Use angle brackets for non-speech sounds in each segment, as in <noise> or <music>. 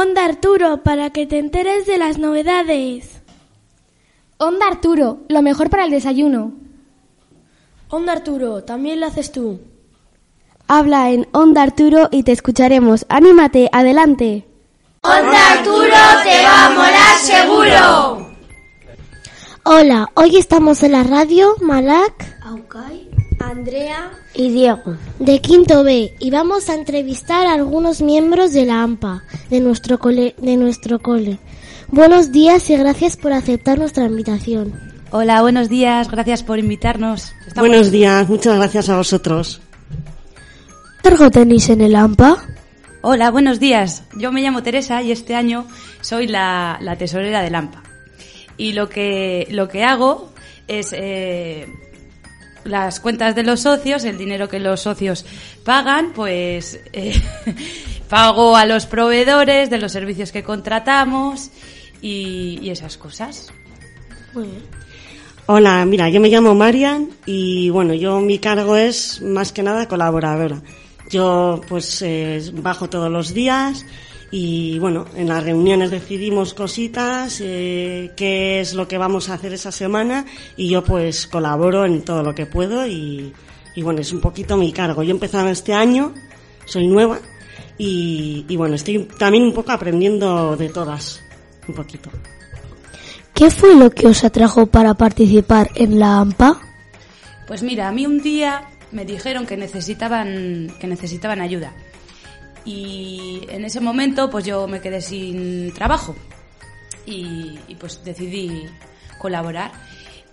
Onda Arturo, para que te enteres de las novedades. Onda Arturo, lo mejor para el desayuno. Onda Arturo, también lo haces tú. Habla en Onda Arturo y te escucharemos. Anímate, adelante. Onda Arturo te va a molar seguro. Hola, hoy estamos en la radio Malak, Aucay, Andrea y Diego de Quinto B y vamos a entrevistar a algunos miembros de la AMPA de nuestro cole. De nuestro cole. Buenos días y gracias por aceptar nuestra invitación. Hola, buenos días, gracias por invitarnos. Estamos... Buenos días, muchas gracias a vosotros. ¿Qué cargo tenéis en el AMPA? Hola, buenos días. Yo me llamo Teresa y este año soy la, la tesorera del AMPA. Y lo que, lo que hago es eh, las cuentas de los socios, el dinero que los socios pagan, pues eh, <laughs> pago a los proveedores de los servicios que contratamos y, y esas cosas. Muy bien. Hola, mira, yo me llamo Marian y bueno, yo mi cargo es más que nada colaboradora. Yo pues eh, bajo todos los días y bueno, en las reuniones decidimos cositas, eh, qué es lo que vamos a hacer esa semana y yo pues colaboro en todo lo que puedo y, y bueno, es un poquito mi cargo. Yo he empezado este año, soy nueva y, y bueno, estoy también un poco aprendiendo de todas, un poquito. ¿Qué fue lo que os atrajo para participar en la AMPA? Pues mira, a mí un día me dijeron que necesitaban, que necesitaban ayuda. Y en ese momento pues yo me quedé sin trabajo y, pues decidí colaborar.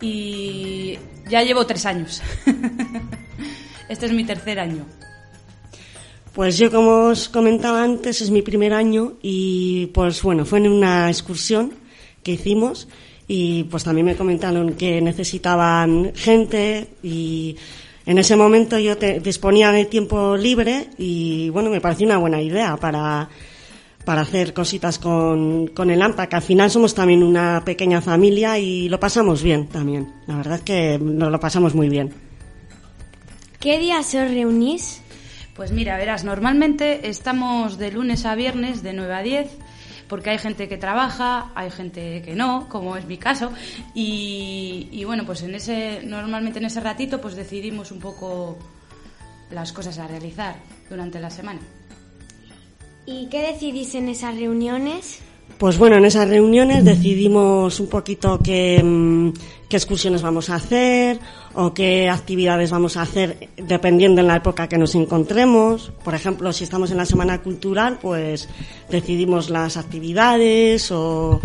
Y ya llevo tres años. <laughs> este es mi tercer año. Pues yo, como os comentaba antes, es mi primer año y pues bueno, fue en una excursión que hicimos y pues también me comentaron que necesitaban gente y en ese momento yo te, disponía de tiempo libre y bueno, me pareció una buena idea para, para hacer cositas con, con el AMPA, que al final somos también una pequeña familia y lo pasamos bien también. La verdad es que nos lo pasamos muy bien. ¿Qué días os reunís? Pues mira, verás, normalmente estamos de lunes a viernes de 9 a 10 porque hay gente que trabaja, hay gente que no, como es mi caso, y, bueno, pues en ese, normalmente en ese ratito pues decidimos un poco las cosas a realizar durante la semana. ¿Y qué decidís en esas reuniones? Pues bueno, en esas reuniones decidimos un poquito qué, qué excursiones vamos a hacer o qué actividades vamos a hacer dependiendo en la época que nos encontremos. Por ejemplo, si estamos en la Semana Cultural, pues decidimos las actividades o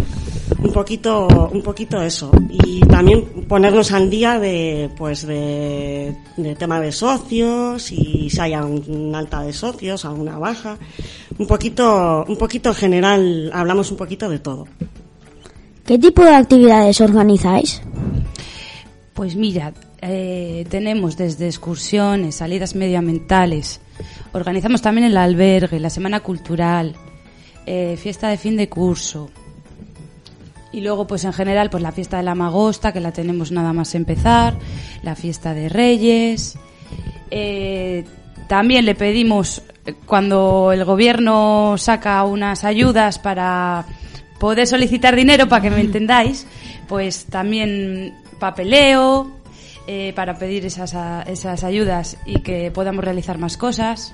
un poquito, un poquito eso. Y también ponernos al día de, pues de, de tema de socios y si hay una alta de socios, alguna baja. Un poquito, un poquito general, hablamos un poquito de todo. ¿Qué tipo de actividades organizáis? Pues mira, eh, tenemos desde excursiones, salidas medioambientales, organizamos también el albergue, la semana cultural, eh, fiesta de fin de curso. Y luego, pues en general, pues la fiesta de la Magosta, que la tenemos nada más empezar, la fiesta de Reyes. Eh, también le pedimos, cuando el gobierno saca unas ayudas para poder solicitar dinero, para que me entendáis, pues también papeleo, eh, para pedir esas, esas ayudas y que podamos realizar más cosas.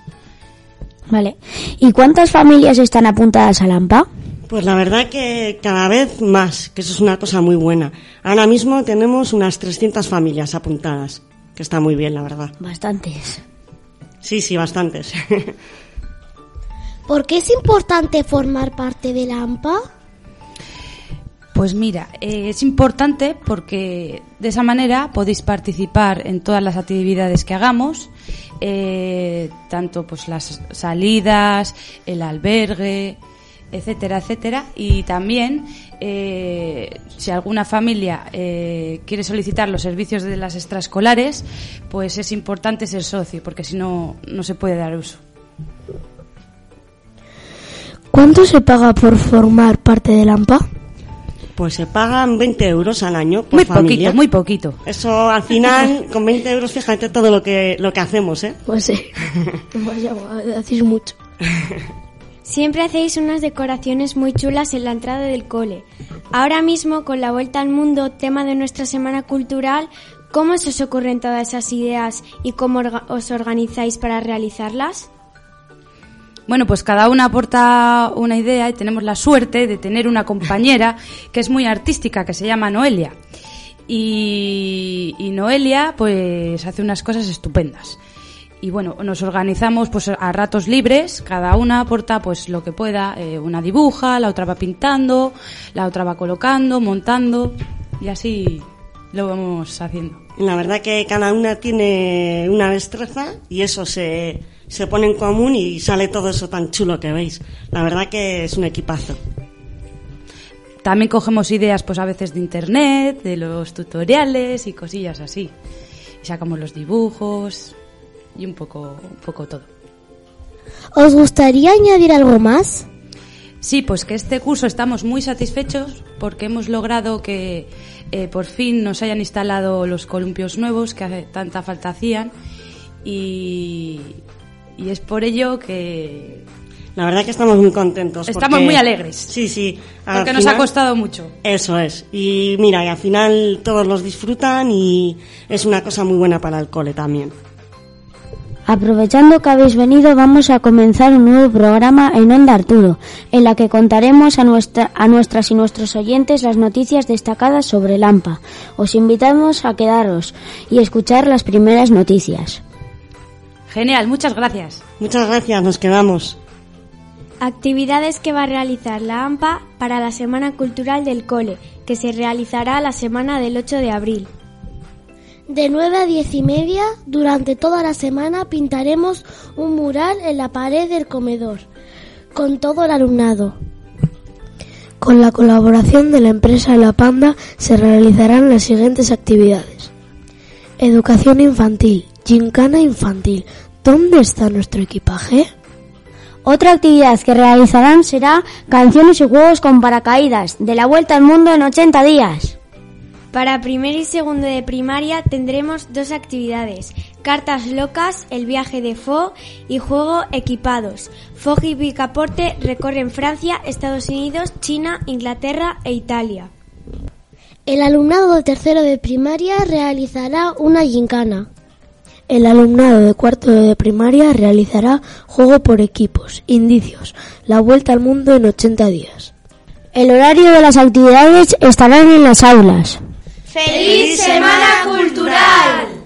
Vale. ¿Y cuántas familias están apuntadas al AMPA? Pues la verdad que cada vez más, que eso es una cosa muy buena. Ahora mismo tenemos unas 300 familias apuntadas, que está muy bien, la verdad. Bastantes. Sí, sí, bastantes. <laughs> ¿Por qué es importante formar parte de la AMPA? Pues mira, eh, es importante porque de esa manera podéis participar en todas las actividades que hagamos, eh, tanto pues las salidas, el albergue, etcétera, etcétera. Y también, eh, si alguna familia eh, quiere solicitar los servicios de las extraescolares, pues es importante ser socio, porque si no, no se puede dar uso. ¿Cuánto se paga por formar parte del AMPA? Pues se pagan 20 euros al año por Muy familia. poquito, muy poquito. Eso al final, <laughs> con 20 euros, fíjate todo lo que, lo que hacemos, ¿eh? Pues sí. <laughs> Vaya, hacéis mucho. <laughs> Siempre hacéis unas decoraciones muy chulas en la entrada del cole. Ahora mismo, con la vuelta al mundo, tema de nuestra semana cultural, ¿cómo se os ocurren todas esas ideas y cómo orga- os organizáis para realizarlas? Bueno, pues cada una aporta una idea y tenemos la suerte de tener una compañera <laughs> que es muy artística, que se llama Noelia. Y, y Noelia, pues, hace unas cosas estupendas. Y bueno, nos organizamos pues a ratos libres, cada una aporta pues lo que pueda, eh, una dibuja, la otra va pintando, la otra va colocando, montando y así lo vamos haciendo. La verdad que cada una tiene una destreza y eso se, se pone en común y sale todo eso tan chulo que veis. La verdad que es un equipazo. También cogemos ideas pues a veces de internet, de los tutoriales y cosillas así. Y sacamos los dibujos y un poco, un poco todo. ¿Os gustaría añadir algo más? Sí, pues que este curso estamos muy satisfechos porque hemos logrado que eh, por fin nos hayan instalado los columpios nuevos que hace tanta falta hacían y, y es por ello que La verdad que estamos muy contentos. Estamos porque- muy alegres. Sí, sí. porque nos ha costado mucho. Eso es. Y mira, y al final todos los disfrutan y es una cosa muy buena para el cole también. Aprovechando que habéis venido, vamos a comenzar un nuevo programa en Onda Arturo, en la que contaremos a, nuestra, a nuestras y nuestros oyentes las noticias destacadas sobre el AMPA. Os invitamos a quedaros y escuchar las primeras noticias. Genial, muchas gracias. Muchas gracias, nos quedamos. Actividades que va a realizar la AMPA para la Semana Cultural del Cole, que se realizará la semana del 8 de abril. De 9 a 10 y media, durante toda la semana pintaremos un mural en la pared del comedor, con todo el alumnado. Con la colaboración de la empresa La Panda se realizarán las siguientes actividades. Educación infantil, gincana infantil. ¿Dónde está nuestro equipaje? Otra actividad que realizarán será canciones y juegos con paracaídas, de la vuelta al mundo en 80 días. Para primer y segundo de primaria tendremos dos actividades, cartas locas, el viaje de Fo y juego equipados. Fog y Picaporte recorren Francia, Estados Unidos, China, Inglaterra e Italia. El alumnado de tercero de primaria realizará una gincana. El alumnado de cuarto de primaria realizará juego por equipos, indicios, la vuelta al mundo en 80 días. El horario de las actividades estarán en las aulas. ¡Feliz Semana Cultural!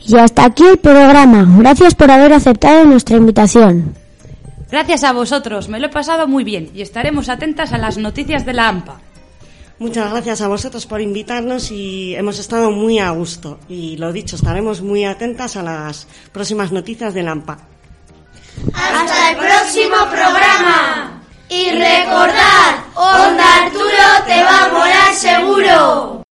Y hasta aquí el programa. Gracias por haber aceptado nuestra invitación. Gracias a vosotros, me lo he pasado muy bien y estaremos atentas a las noticias de la AMPA. Muchas gracias a vosotros por invitarnos y hemos estado muy a gusto. Y lo dicho, estaremos muy atentas a las próximas noticias de Lampa. ¡Hasta el próximo programa! Y recordad, Onda Arturo te va a molar seguro.